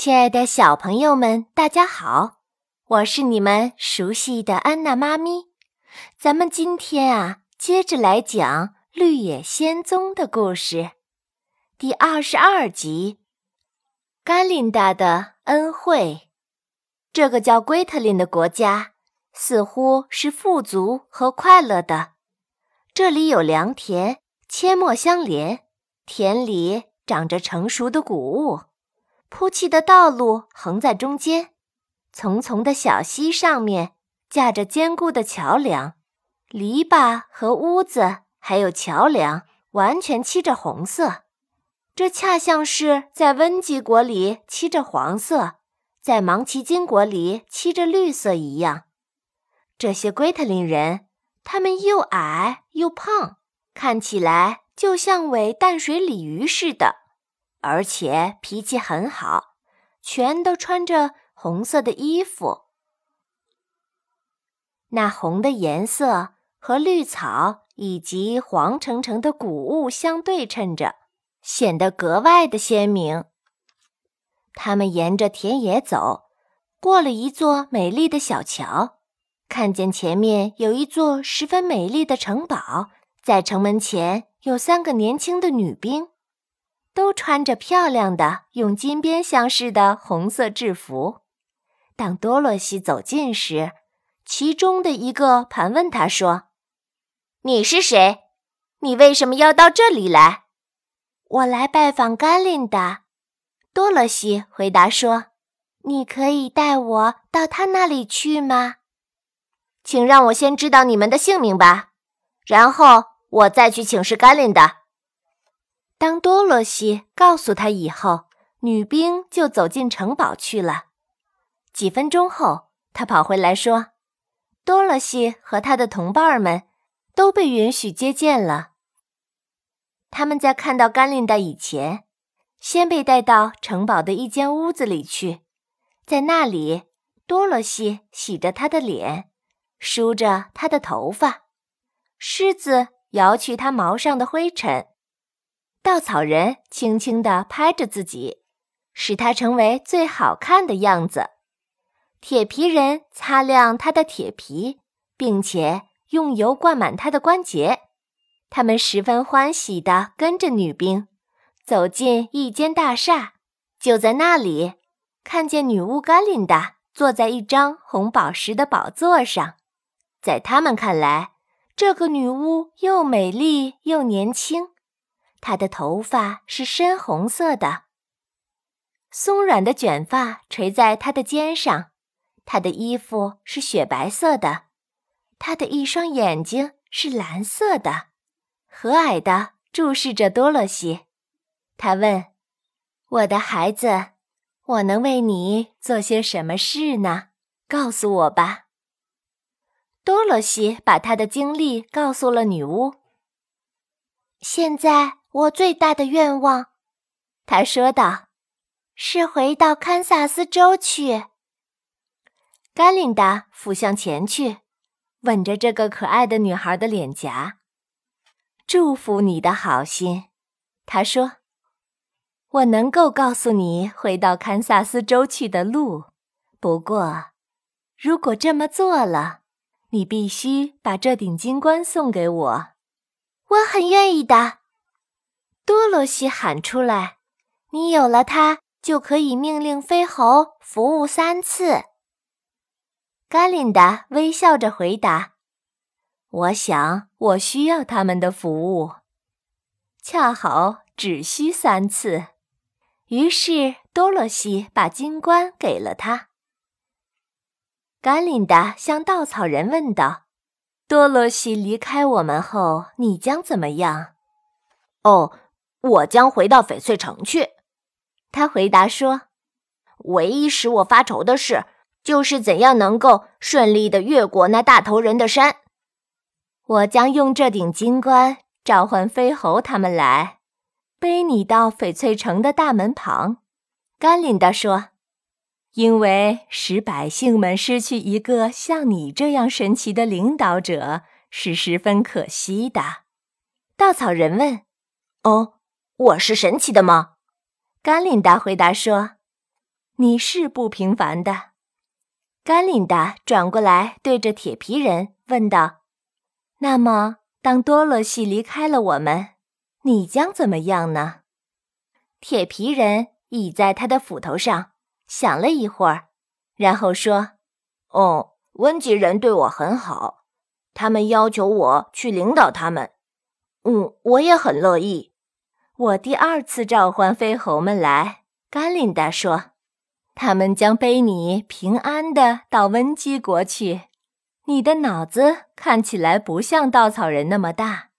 亲爱的小朋友们，大家好！我是你们熟悉的安娜妈咪。咱们今天啊，接着来讲《绿野仙踪》的故事，第二十二集《甘琳达的恩惠》。这个叫圭特林的国家似乎是富足和快乐的。这里有良田，阡陌相连，田里长着成熟的谷物。铺砌的道路横在中间，淙淙的小溪上面架着坚固的桥梁，篱笆和屋子还有桥梁完全漆着红色，这恰像是在温吉国里漆着黄色，在芒奇金国里漆着绿色一样。这些圭特林人，他们又矮又胖，看起来就像尾淡水鲤鱼似的。而且脾气很好，全都穿着红色的衣服。那红的颜色和绿草以及黄澄澄的谷物相对称着，显得格外的鲜明。他们沿着田野走，过了一座美丽的小桥，看见前面有一座十分美丽的城堡，在城门前有三个年轻的女兵。都穿着漂亮的用金边镶饰的红色制服。当多萝西走近时，其中的一个盘问他说：“你是谁？你为什么要到这里来？”“我来拜访甘琳达。”多萝西回答说。“你可以带我到他那里去吗？”“请让我先知道你们的姓名吧，然后我再去请示甘琳达。”当多萝西告诉他以后，女兵就走进城堡去了。几分钟后，他跑回来说：“多萝西和他的同伴们都被允许接见了。他们在看到甘琳达以前，先被带到城堡的一间屋子里去，在那里，多萝西洗着他的脸，梳着他的头发，狮子摇去他毛上的灰尘。”稻草人轻轻地拍着自己，使他成为最好看的样子。铁皮人擦亮他的铁皮，并且用油灌满他的关节。他们十分欢喜地跟着女兵走进一间大厦，就在那里看见女巫甘琳达坐在一张红宝石的宝座上。在他们看来，这个女巫又美丽又年轻。她的头发是深红色的，松软的卷发垂在她的肩上。她的衣服是雪白色的，她的一双眼睛是蓝色的，和蔼地注视着多萝西。他问：“我的孩子，我能为你做些什么事呢？告诉我吧。”多萝西把他的经历告诉了女巫。现在。我最大的愿望，他说道，是回到堪萨斯州去。甘琳达俯向前去，吻着这个可爱的女孩的脸颊，祝福你的好心。他说：“我能够告诉你回到堪萨斯州去的路，不过，如果这么做了，你必须把这顶金冠送给我。我很愿意的。”多罗西喊出来：“你有了它，就可以命令飞猴服务三次。”甘琳达微笑着回答：“我想我需要他们的服务，恰好只需三次。”于是多罗西把金冠给了他。甘琳达向稻草人问道：“多罗西离开我们后，你将怎么样？”哦。我将回到翡翠城去，他回答说：“唯一使我发愁的事，就是怎样能够顺利的越过那大头人的山。我将用这顶金冠召唤飞猴他们来，背你到翡翠城的大门旁。”甘霖达说：“因为使百姓们失去一个像你这样神奇的领导者是十分可惜的。”稻草人问：“哦？”我是神奇的吗？甘琳达回答说：“你是不平凡的。甘琳达转过来对着铁皮人问道：“那么，当多萝西离开了我们，你将怎么样呢？”铁皮人倚在他的斧头上，想了一会儿，然后说：“哦，温吉人对我很好，他们要求我去领导他们。嗯，我也很乐意。”我第二次召唤飞猴们来，甘琳达说。他们将背你平安的到温基国去。你的脑子看起来不像稻草人那么大，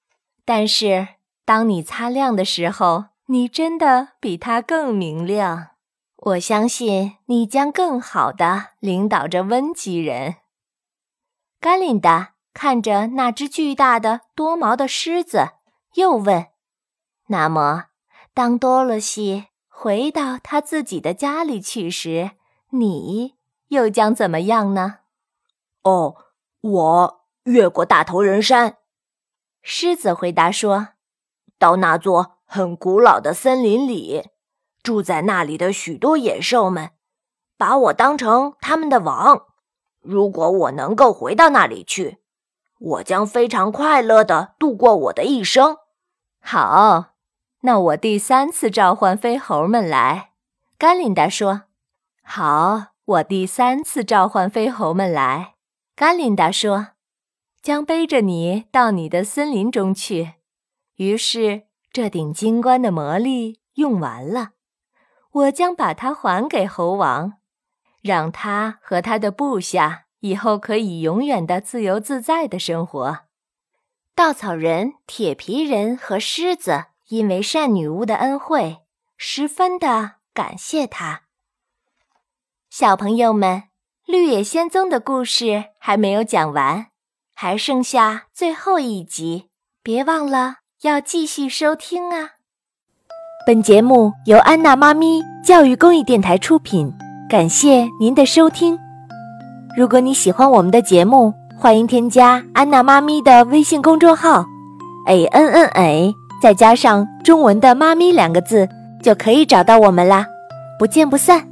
但是当你擦亮的时候，你真的比他更明亮。我相信你将更好的领导着温基人。甘琳达看着那只巨大的多毛的狮子，又问：“那么，当多萝西？”回到他自己的家里去时，你又将怎么样呢？哦，我越过大头人山。狮子回答说：“到那座很古老的森林里，住在那里的许多野兽们，把我当成他们的王。如果我能够回到那里去，我将非常快乐地度过我的一生。”好。那我第三次召唤飞猴们来，甘琳达说：“好，我第三次召唤飞猴们来。”甘琳达说：“将背着你到你的森林中去。”于是这顶金冠的魔力用完了，我将把它还给猴王，让他和他的部下以后可以永远的自由自在的生活。稻草人、铁皮人和狮子。因为善女巫的恩惠，十分的感谢她。小朋友们，绿野仙踪的故事还没有讲完，还剩下最后一集，别忘了要继续收听啊！本节目由安娜妈咪教育公益电台出品，感谢您的收听。如果你喜欢我们的节目，欢迎添加安娜妈咪的微信公众号：a n n a。再加上中文的“妈咪”两个字，就可以找到我们啦！不见不散。